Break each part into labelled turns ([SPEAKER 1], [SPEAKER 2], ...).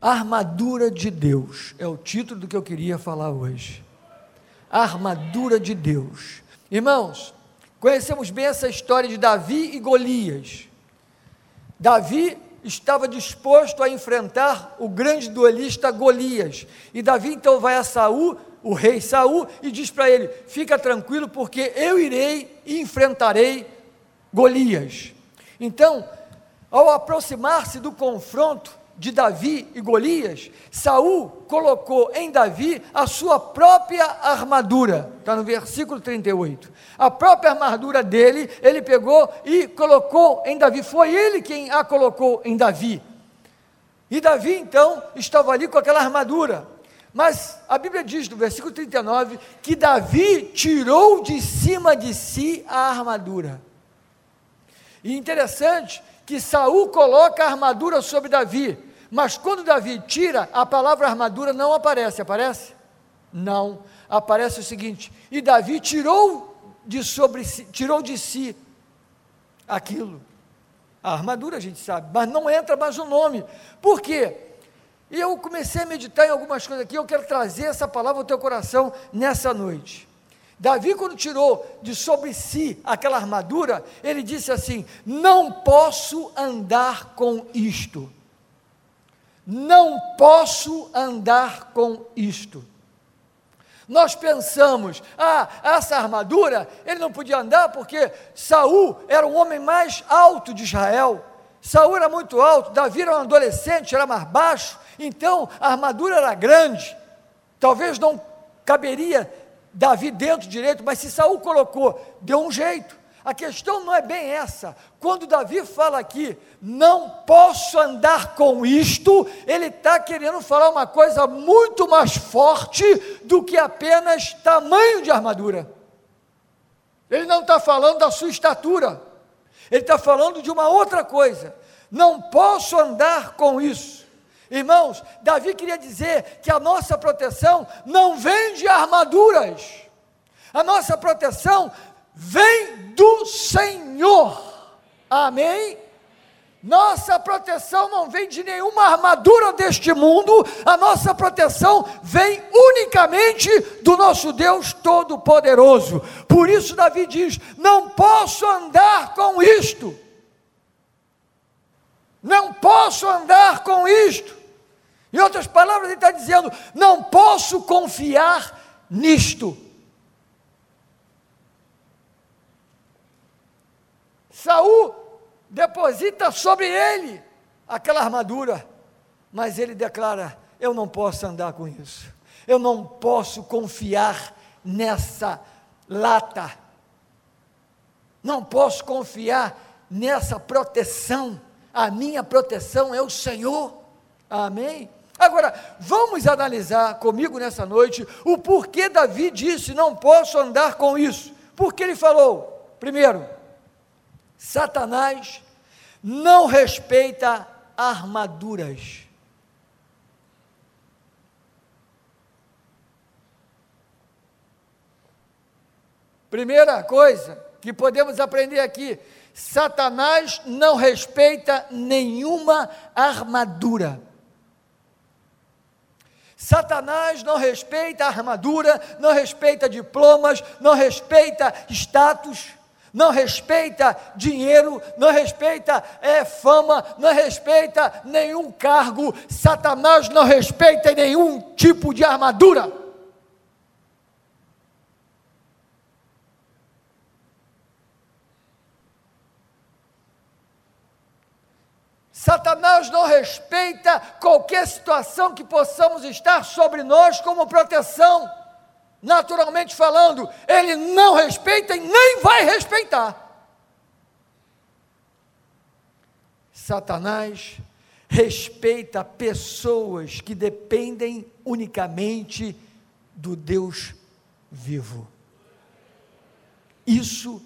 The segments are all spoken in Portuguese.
[SPEAKER 1] Armadura de Deus é o título do que eu queria falar hoje. Armadura de Deus. Irmãos, conhecemos bem essa história de Davi e Golias. Davi estava disposto a enfrentar o grande duelista Golias. E Davi então vai a Saul, o rei Saul, e diz para ele: "Fica tranquilo, porque eu irei e enfrentarei Golias". Então, ao aproximar-se do confronto, de Davi e Golias, Saul colocou em Davi a sua própria armadura. Está no versículo 38. A própria armadura dele, ele pegou e colocou em Davi. Foi ele quem a colocou em Davi. E Davi então estava ali com aquela armadura. Mas a Bíblia diz no versículo 39 que Davi tirou de cima de si a armadura. E interessante que Saul coloca a armadura sobre Davi, mas quando Davi tira, a palavra armadura não aparece, aparece? Não. Aparece o seguinte: e Davi tirou de sobre si, tirou de si aquilo. A armadura a gente sabe, mas não entra mais o nome. Por quê? Eu comecei a meditar em algumas coisas aqui, eu quero trazer essa palavra ao teu coração nessa noite. Davi, quando tirou de sobre si aquela armadura, ele disse assim: Não posso andar com isto não posso andar com isto. Nós pensamos, ah, essa armadura, ele não podia andar porque Saul era o homem mais alto de Israel. Saul era muito alto, Davi era um adolescente, era mais baixo, então a armadura era grande. Talvez não caberia Davi dentro direito, mas se Saul colocou, deu um jeito. A questão não é bem essa. Quando Davi fala aqui, não posso andar com isto, ele está querendo falar uma coisa muito mais forte do que apenas tamanho de armadura. Ele não está falando da sua estatura, ele está falando de uma outra coisa. Não posso andar com isso. Irmãos, Davi queria dizer que a nossa proteção não vem de armaduras. A nossa proteção vem do Senhor. Amém? Nossa proteção não vem de nenhuma armadura deste mundo, a nossa proteção vem unicamente do nosso Deus Todo-Poderoso. Por isso, Davi diz: Não posso andar com isto, não posso andar com isto. Em outras palavras, ele está dizendo: Não posso confiar nisto. Saul deposita sobre ele aquela armadura, mas ele declara: Eu não posso andar com isso, eu não posso confiar nessa lata, não posso confiar nessa proteção, a minha proteção é o Senhor, amém? Agora, vamos analisar comigo nessa noite o porquê Davi disse: Não posso andar com isso, porque ele falou, primeiro, Satanás não respeita armaduras. Primeira coisa que podemos aprender aqui: Satanás não respeita nenhuma armadura. Satanás não respeita armadura, não respeita diplomas, não respeita status não respeita dinheiro, não respeita é, fama, não respeita nenhum cargo, Satanás não respeita nenhum tipo de armadura. Satanás não respeita qualquer situação que possamos estar sobre nós como proteção naturalmente falando, ele não respeita e nem vai respeitar. Satanás respeita pessoas que dependem unicamente do Deus vivo. Isso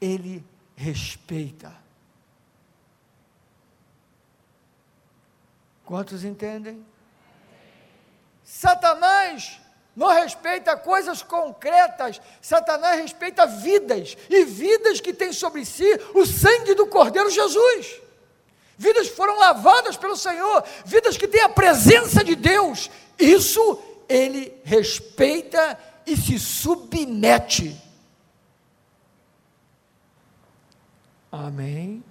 [SPEAKER 1] ele respeita. Quantos entendem? Satanás não respeita coisas concretas, Satanás respeita vidas, e vidas que têm sobre si o sangue do Cordeiro Jesus. vidas que foram lavadas pelo Senhor, vidas que têm a presença de Deus. Isso ele respeita e se submete. Amém.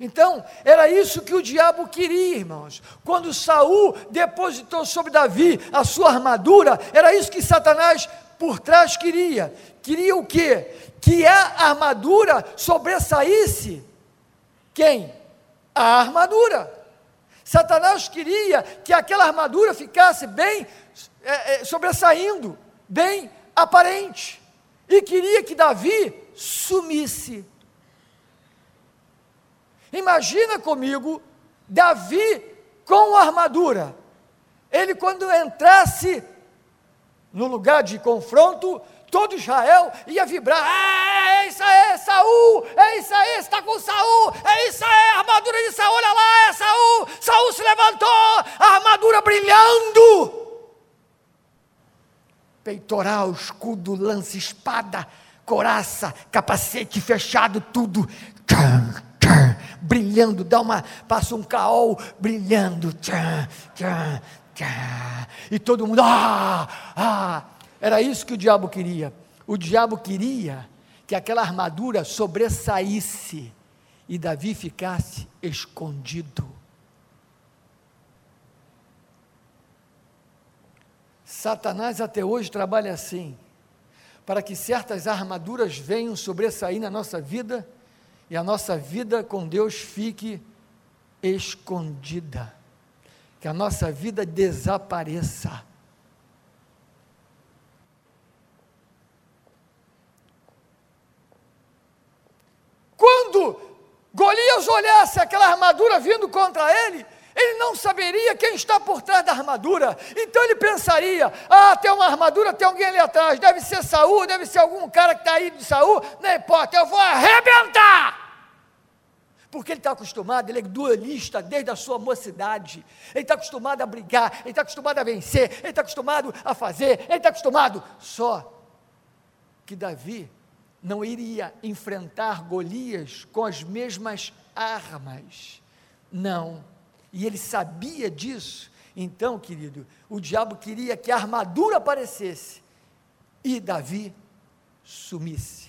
[SPEAKER 1] Então, era isso que o diabo queria, irmãos. Quando Saul depositou sobre Davi a sua armadura, era isso que Satanás por trás queria. Queria o quê? Que a armadura sobressaísse quem? A armadura. Satanás queria que aquela armadura ficasse bem é, é, sobressaindo, bem aparente. E queria que Davi sumisse. Imagina comigo Davi com a armadura. Ele, quando entrasse no lugar de confronto, todo Israel ia vibrar. Ah, é isso aí, Saul! É isso aí, está com Saul! É isso aí, a armadura de Saul, olha lá, é Saul! Saul se levantou, a armadura brilhando. Peitoral, escudo, lança, espada, coraça, capacete fechado, tudo brilhando, dá uma, passa um caol brilhando, tchá, tchá, tchá, e todo mundo, ah, ah, era isso que o diabo queria. O diabo queria que aquela armadura sobressaísse e Davi ficasse escondido. Satanás até hoje trabalha assim, para que certas armaduras venham sobressair na nossa vida e a nossa vida com Deus fique escondida, que a nossa vida desapareça. Quando Golias olhasse aquela armadura vindo contra ele, ele não saberia quem está por trás da armadura. Então ele pensaria: ah, tem uma armadura, tem alguém ali atrás, deve ser Saul, deve ser algum cara que está aí de Saul, não importa, eu vou arrebentar. Porque ele está acostumado, ele é duelista desde a sua mocidade. Ele está acostumado a brigar, ele está acostumado a vencer, ele está acostumado a fazer, ele está acostumado. Só que Davi não iria enfrentar Golias com as mesmas armas. Não e ele sabia disso. Então, querido, o diabo queria que a armadura aparecesse e Davi sumisse.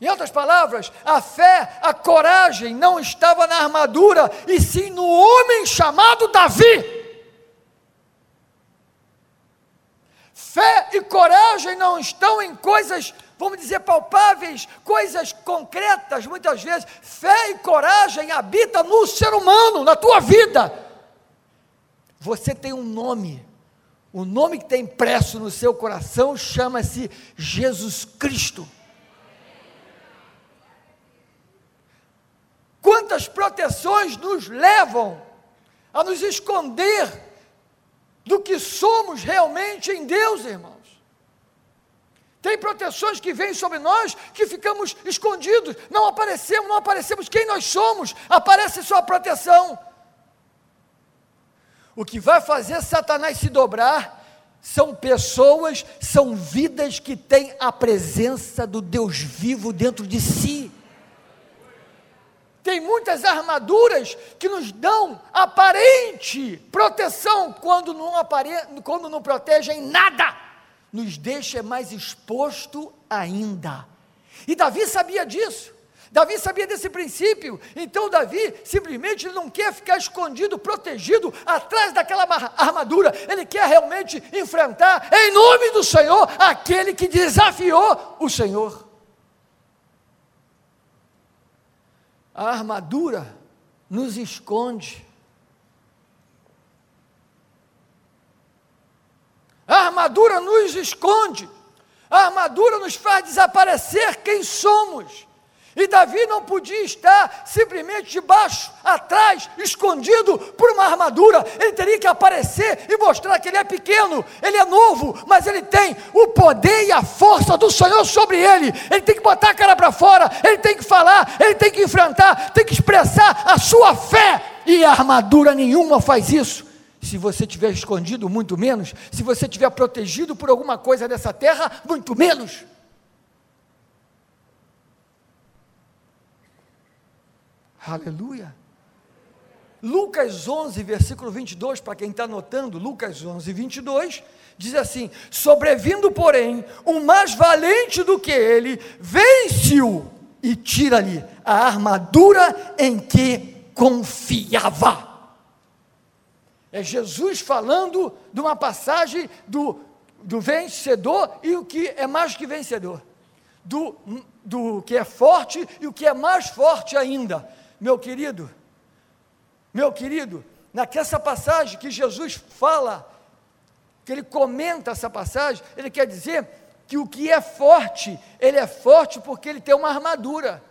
[SPEAKER 1] Em outras palavras, a fé, a coragem não estava na armadura, e sim no homem chamado Davi. Fé e coragem não estão em coisas vamos dizer, palpáveis, coisas concretas, muitas vezes, fé e coragem habita no ser humano, na tua vida. Você tem um nome, o nome que tem impresso no seu coração chama-se Jesus Cristo. Quantas proteções nos levam a nos esconder do que somos realmente em Deus, irmão? Tem proteções que vêm sobre nós que ficamos escondidos, não aparecemos, não aparecemos quem nós somos, aparece só a proteção. O que vai fazer Satanás se dobrar são pessoas, são vidas que têm a presença do Deus vivo dentro de si. Tem muitas armaduras que nos dão aparente proteção quando não, apare... quando não protegem nada nos deixa mais exposto ainda. E Davi sabia disso. Davi sabia desse princípio, então Davi simplesmente não quer ficar escondido, protegido atrás daquela armadura, ele quer realmente enfrentar, em nome do Senhor, aquele que desafiou o Senhor. A armadura nos esconde, A armadura nos esconde, a armadura nos faz desaparecer quem somos. E Davi não podia estar simplesmente debaixo, atrás, escondido por uma armadura. Ele teria que aparecer e mostrar que ele é pequeno, ele é novo, mas ele tem o poder e a força do Senhor sobre ele. Ele tem que botar a cara para fora, ele tem que falar, ele tem que enfrentar, tem que expressar a sua fé. E a armadura nenhuma faz isso se você tiver escondido, muito menos. Se você tiver protegido por alguma coisa dessa terra, muito menos. Aleluia. Lucas 11, versículo 22, para quem está anotando, Lucas 11, 22, diz assim: Sobrevindo, porém, um mais valente do que ele, vence-o e tira-lhe a armadura em que confiava. É Jesus falando de uma passagem do, do vencedor e o que é mais que vencedor, do, do que é forte e o que é mais forte ainda. Meu querido, meu querido, naquela passagem que Jesus fala, que ele comenta essa passagem, ele quer dizer que o que é forte, ele é forte porque ele tem uma armadura,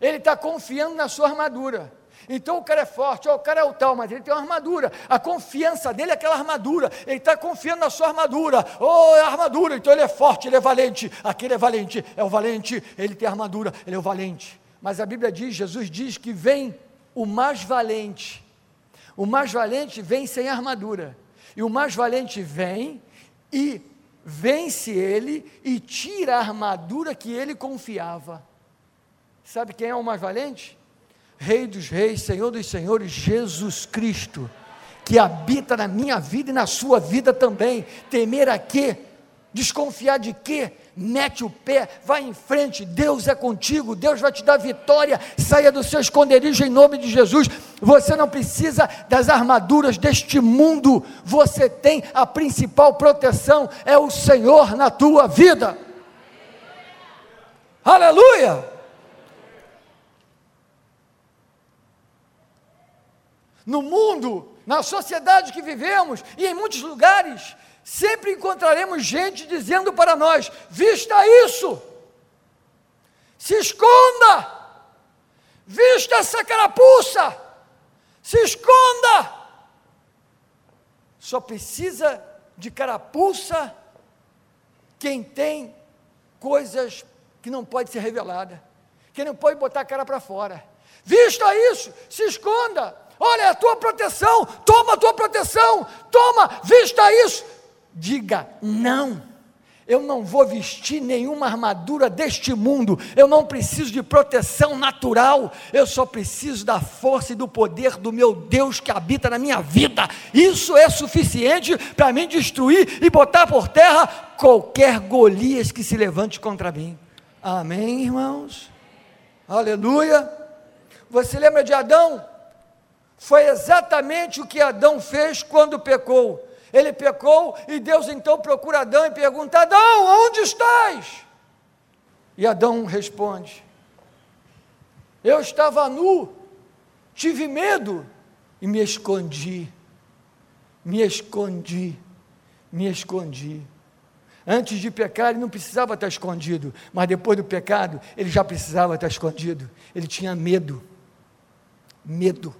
[SPEAKER 1] ele está confiando na sua armadura. Então o cara é forte, ó, o cara é o tal, mas ele tem uma armadura. A confiança dele é aquela armadura. Ele está confiando na sua armadura. Oh, é armadura, então ele é forte, ele é valente. Aquele é valente, é o valente, ele tem armadura, ele é o valente. Mas a Bíblia diz, Jesus diz que vem o mais valente. O mais valente vem sem armadura. E o mais valente vem e vence ele e tira a armadura que ele confiava. Sabe quem é o mais valente? Rei dos Reis, Senhor dos Senhores, Jesus Cristo, que habita na minha vida e na sua vida também. Temer a quê? Desconfiar de quê? Mete o pé, vai em frente, Deus é contigo, Deus vai te dar vitória, saia do seu esconderijo em nome de Jesus. Você não precisa das armaduras deste mundo, você tem a principal proteção, é o Senhor na tua vida. Aleluia! No mundo, na sociedade que vivemos e em muitos lugares, sempre encontraremos gente dizendo para nós: vista isso, se esconda, vista essa carapuça, se esconda. Só precisa de carapuça quem tem coisas que não pode ser revelada, quem não pode botar a cara para fora. Vista isso, se esconda. Olha a tua proteção, toma a tua proteção, toma, vista isso diga não. Eu não vou vestir nenhuma armadura deste mundo. Eu não preciso de proteção natural. Eu só preciso da força e do poder do meu Deus que habita na minha vida. Isso é suficiente para mim destruir e botar por terra qualquer Golias que se levante contra mim. Amém, irmãos? Aleluia. Você lembra de Adão? Foi exatamente o que Adão fez quando pecou ele pecou e Deus então procura Adão e pergunta: Adão, onde estás? E Adão responde: Eu estava nu, tive medo e me escondi. Me escondi, me escondi. Antes de pecar, ele não precisava estar escondido, mas depois do pecado, ele já precisava estar escondido. Ele tinha medo. Medo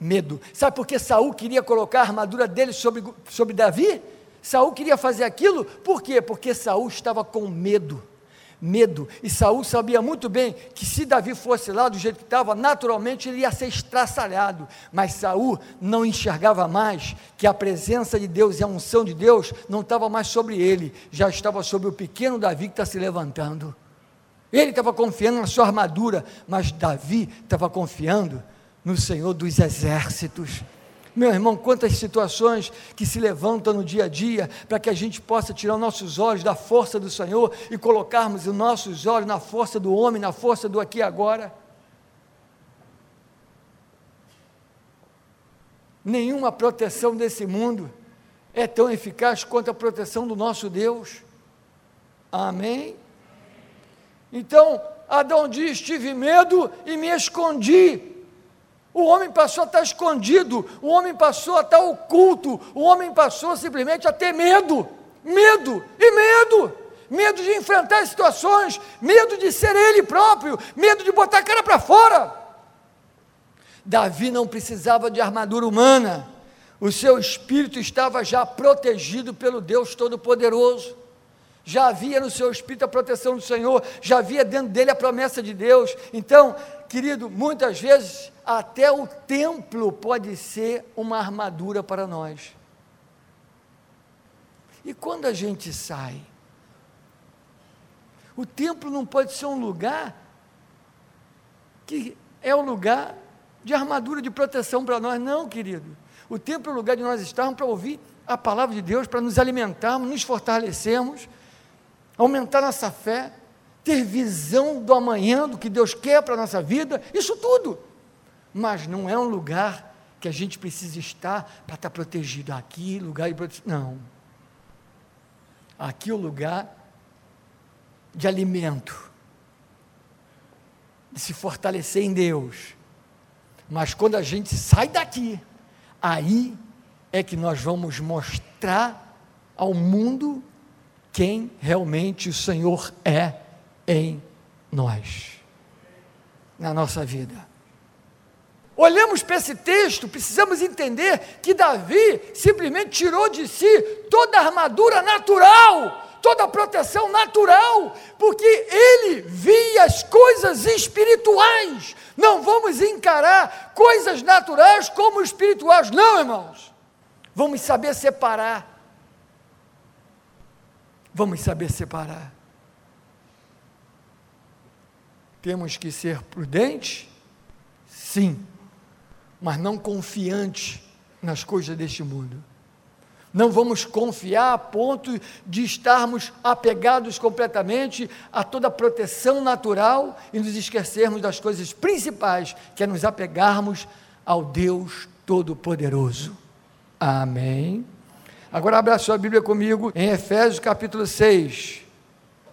[SPEAKER 1] medo. Sabe por que Saul queria colocar a armadura dele sobre, sobre Davi? Saul queria fazer aquilo, por quê? Porque Saul estava com medo. Medo, e Saul sabia muito bem que se Davi fosse lá do jeito que estava, naturalmente ele ia ser estraçalhado. Mas Saul não enxergava mais que a presença de Deus e a unção de Deus não estava mais sobre ele, já estava sobre o pequeno Davi que está se levantando. Ele estava confiando na sua armadura, mas Davi estava confiando no Senhor dos exércitos. Meu irmão, quantas situações que se levantam no dia a dia para que a gente possa tirar os nossos olhos da força do Senhor e colocarmos os nossos olhos na força do homem, na força do aqui e agora. Nenhuma proteção desse mundo é tão eficaz quanto a proteção do nosso Deus. Amém? Então, Adão diz: tive medo e me escondi o homem passou a estar escondido, o homem passou a estar oculto, o homem passou simplesmente a ter medo, medo e medo, medo de enfrentar situações, medo de ser ele próprio, medo de botar a cara para fora. Davi não precisava de armadura humana, o seu espírito estava já protegido pelo Deus Todo-Poderoso já havia no seu espírito a proteção do Senhor, já havia dentro dele a promessa de Deus. Então, querido, muitas vezes até o templo pode ser uma armadura para nós. E quando a gente sai, o templo não pode ser um lugar que é o lugar de armadura de proteção para nós, não, querido. O templo é o lugar de nós estarmos para ouvir a palavra de Deus, para nos alimentarmos, nos fortalecermos, aumentar nossa fé, ter visão do amanhã, do que Deus quer para a nossa vida, isso tudo. Mas não é um lugar que a gente precisa estar para estar protegido. Aqui, lugar de proteção. Não. Aqui é o lugar de alimento, de se fortalecer em Deus. Mas quando a gente sai daqui, aí é que nós vamos mostrar ao mundo quem realmente o Senhor é em nós, na nossa vida. Olhamos para esse texto, precisamos entender que Davi simplesmente tirou de si toda a armadura natural, toda a proteção natural, porque ele via as coisas espirituais. Não vamos encarar coisas naturais como espirituais, não, irmãos. Vamos saber separar. Vamos saber separar. Temos que ser prudentes? Sim, mas não confiantes nas coisas deste mundo. Não vamos confiar a ponto de estarmos apegados completamente a toda a proteção natural e nos esquecermos das coisas principais, que é nos apegarmos ao Deus Todo-Poderoso. Amém. Agora abra sua Bíblia comigo em Efésios capítulo 6.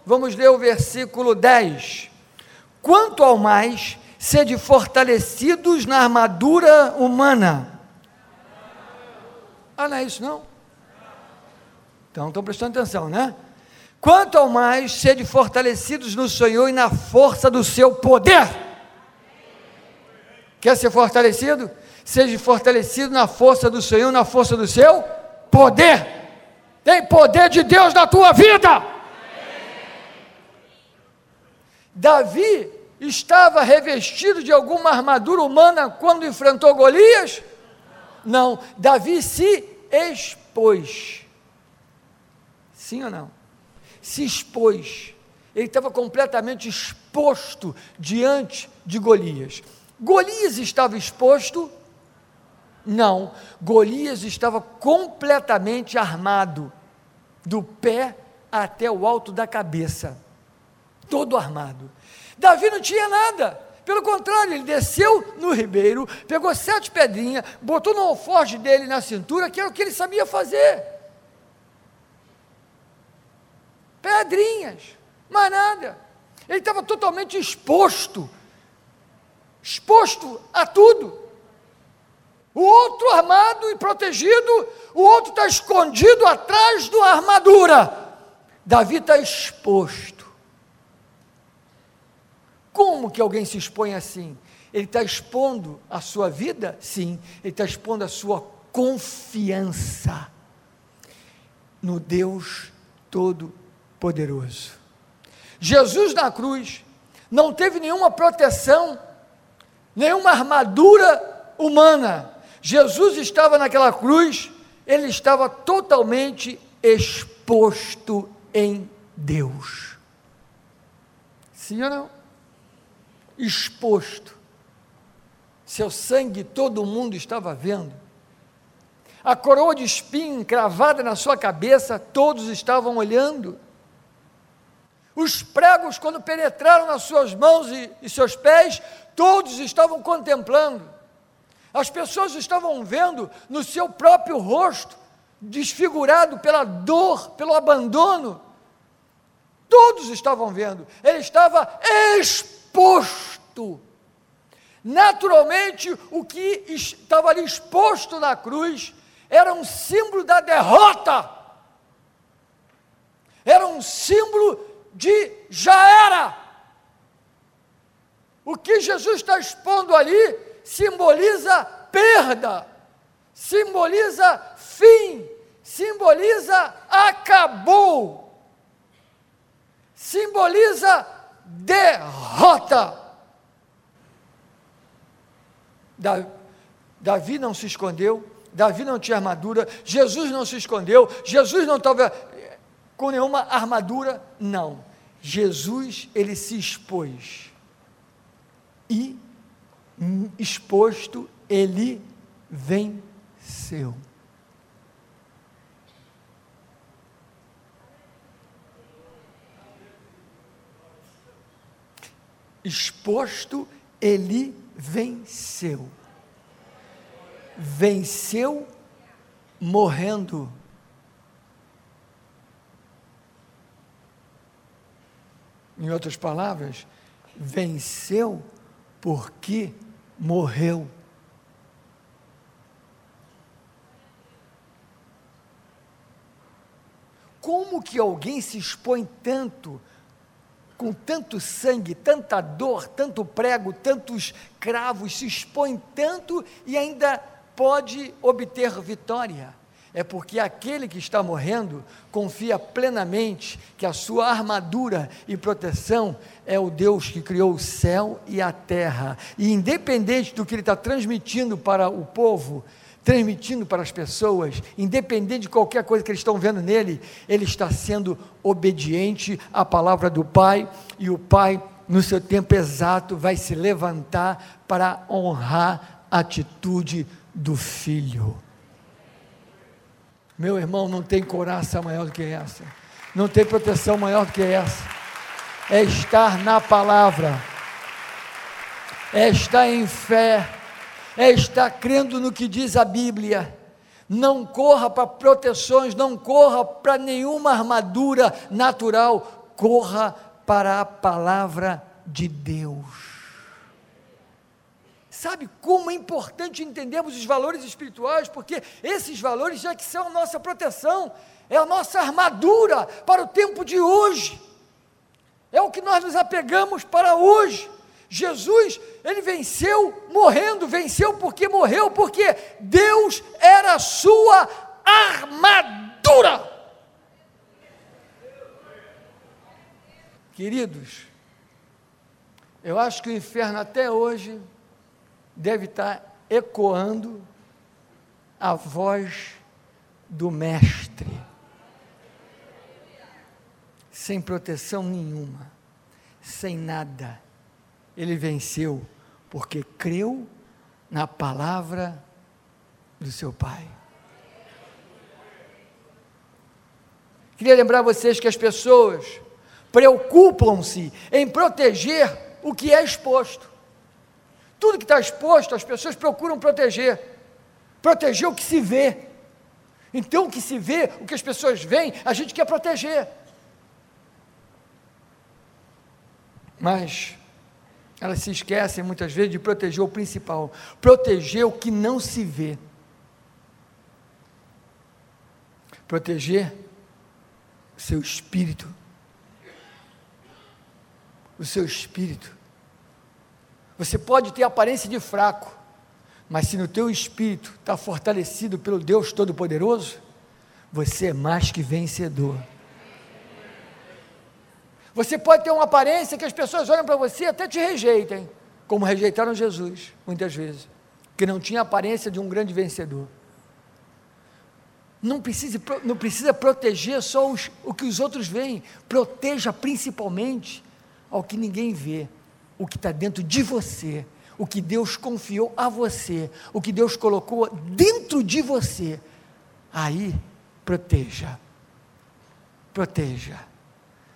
[SPEAKER 1] Vamos ler o versículo 10. Quanto ao mais, sede fortalecidos na armadura humana. Ah, não é isso não? Então estão prestando atenção, né? Quanto ao mais, sede fortalecidos no Senhor e na força do seu poder. Quer ser fortalecido? Seja fortalecido na força do Senhor, na força do seu poder. Tem poder de Deus na tua vida. Davi estava revestido de alguma armadura humana quando enfrentou Golias? Não, Davi se expôs. Sim ou não? Se expôs. Ele estava completamente exposto diante de Golias. Golias estava exposto? Não. Golias estava completamente armado, do pé até o alto da cabeça, todo armado. Davi não tinha nada. Pelo contrário, ele desceu no ribeiro, pegou sete pedrinhas, botou no alforje dele na cintura, que era o que ele sabia fazer. Pedrinhas, mais nada. Ele estava totalmente exposto, exposto a tudo. O outro armado e protegido, o outro está escondido atrás da armadura. Davi está exposto. Como que alguém se expõe assim? Ele está expondo a sua vida? Sim, ele está expondo a sua confiança no Deus Todo-Poderoso. Jesus na cruz não teve nenhuma proteção, nenhuma armadura humana. Jesus estava naquela cruz, ele estava totalmente exposto em Deus. Sim ou não? Exposto. Seu sangue todo mundo estava vendo. A coroa de espinho encravada na sua cabeça, todos estavam olhando. Os pregos, quando penetraram nas suas mãos e, e seus pés, todos estavam contemplando. As pessoas estavam vendo no seu próprio rosto, desfigurado pela dor, pelo abandono. Todos estavam vendo. Ele estava exposto exposto. Naturalmente, o que estava ali exposto na cruz era um símbolo da derrota, era um símbolo de já era. O que Jesus está expondo ali simboliza perda, simboliza fim, simboliza acabou, simboliza derrota. Davi não se escondeu, Davi não tinha armadura, Jesus não se escondeu, Jesus não estava eh, com nenhuma armadura, não. Jesus, ele se expôs. E exposto, ele venceu. Exposto, ele venceu. Venceu morrendo. Em outras palavras, venceu porque morreu. Como que alguém se expõe tanto, com tanto sangue, tanta dor, tanto prego, tantos cravos, se expõe tanto e ainda pode obter vitória? é porque aquele que está morrendo confia plenamente que a sua armadura e proteção é o Deus que criou o céu e a terra. E independente do que ele está transmitindo para o povo, transmitindo para as pessoas, independente de qualquer coisa que eles estão vendo nele, ele está sendo obediente à palavra do Pai, e o Pai, no seu tempo exato, vai se levantar para honrar a atitude do filho. Meu irmão, não tem coraça maior do que essa. Não tem proteção maior do que essa. É estar na palavra. É estar em fé. É estar crendo no que diz a Bíblia. Não corra para proteções, não corra para nenhuma armadura natural. Corra para a palavra de Deus. Sabe como é importante entendermos os valores espirituais, porque esses valores já que são a nossa proteção, é a nossa armadura para o tempo de hoje, é o que nós nos apegamos para hoje. Jesus, ele venceu morrendo, venceu porque morreu, porque Deus era a sua armadura. Queridos, eu acho que o inferno até hoje deve estar ecoando a voz do Mestre, sem proteção nenhuma, sem nada. Ele venceu porque creu na palavra do seu Pai. Queria lembrar vocês que as pessoas preocupam-se em proteger o que é exposto. Tudo que está exposto, as pessoas procuram proteger. Proteger o que se vê. Então, o que se vê, o que as pessoas veem, a gente quer proteger. Mas elas se esquecem muitas vezes de proteger o principal, proteger o que não se vê. Proteger o seu espírito. O seu espírito. Você pode ter aparência de fraco, mas se no teu espírito está fortalecido pelo Deus Todo-Poderoso, você é mais que vencedor. Você pode ter uma aparência que as pessoas olham para você e até te rejeitem, como rejeitaram Jesus, muitas vezes, que não tinha aparência de um grande vencedor. Não precisa, não precisa proteger só os, o que os outros veem, proteja principalmente ao que ninguém vê o que está dentro de você, o que Deus confiou a você, o que Deus colocou dentro de você. Aí, proteja. Proteja.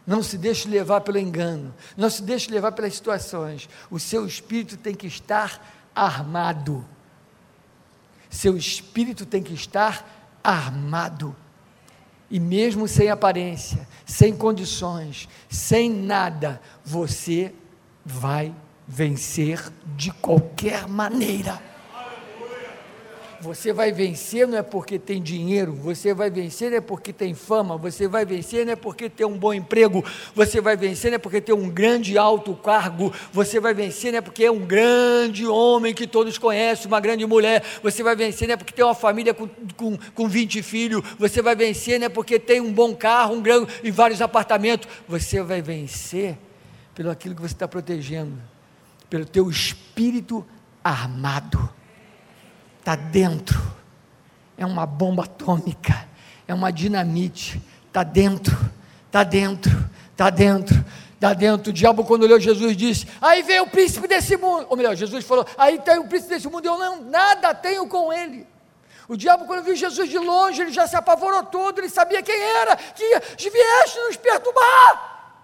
[SPEAKER 1] Não se deixe levar pelo engano, não se deixe levar pelas situações. O seu espírito tem que estar armado. Seu espírito tem que estar armado. E mesmo sem aparência, sem condições, sem nada, você vai vencer de qualquer maneira. Você vai vencer não é porque tem dinheiro, você vai vencer não é porque tem fama, você vai vencer não é porque tem um bom emprego, você vai vencer não é porque tem um grande alto cargo, você vai vencer não é porque é um grande homem que todos conhecem, uma grande mulher, você vai vencer não é porque tem uma família com, com, com 20 filhos, você vai vencer não é porque tem um bom carro, um grande, e vários apartamentos, você vai vencer pelo aquilo que você está protegendo, pelo teu espírito armado. Está dentro. É uma bomba atômica, é uma dinamite. Está dentro, está dentro, está dentro. Da dentro, o diabo, quando olhou Jesus, disse: Aí veio o príncipe desse mundo. Ou melhor, Jesus falou: Aí tem o príncipe desse mundo, eu não, nada tenho com ele. O diabo, quando viu Jesus de longe, ele já se apavorou todo, ele sabia quem era, que vieste nos perturbar.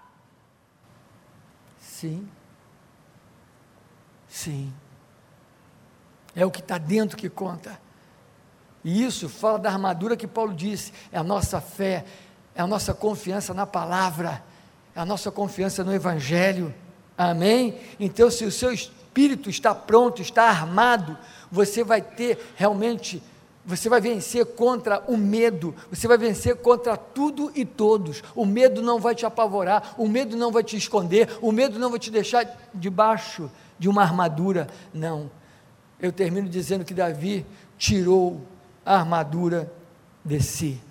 [SPEAKER 1] Sim. Sim. É o que está dentro que conta. E isso fala da armadura que Paulo disse: é a nossa fé, é a nossa confiança na palavra a nossa confiança no Evangelho. Amém? Então, se o seu espírito está pronto, está armado, você vai ter realmente, você vai vencer contra o medo, você vai vencer contra tudo e todos. O medo não vai te apavorar, o medo não vai te esconder, o medo não vai te deixar debaixo de uma armadura. Não. Eu termino dizendo que Davi tirou a armadura de si.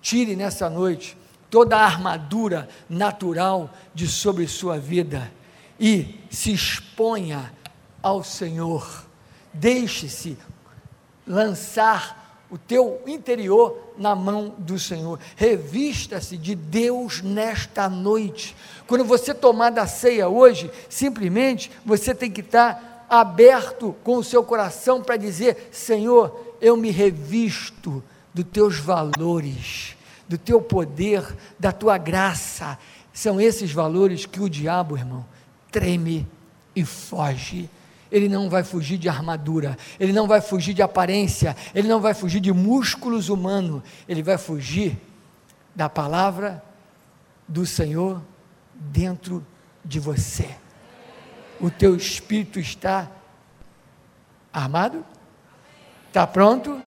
[SPEAKER 1] Tire nessa noite toda a armadura natural de sobre sua vida e se exponha ao Senhor. Deixe-se lançar o teu interior na mão do Senhor. Revista-se de Deus nesta noite. Quando você tomar da ceia hoje, simplesmente você tem que estar aberto com o seu coração para dizer: Senhor, eu me revisto dos teus valores do teu poder, da tua graça. São esses valores que o diabo, irmão, treme e foge. Ele não vai fugir de armadura, ele não vai fugir de aparência, ele não vai fugir de músculos humanos, ele vai fugir da palavra do Senhor dentro de você. O teu espírito está armado? Está pronto?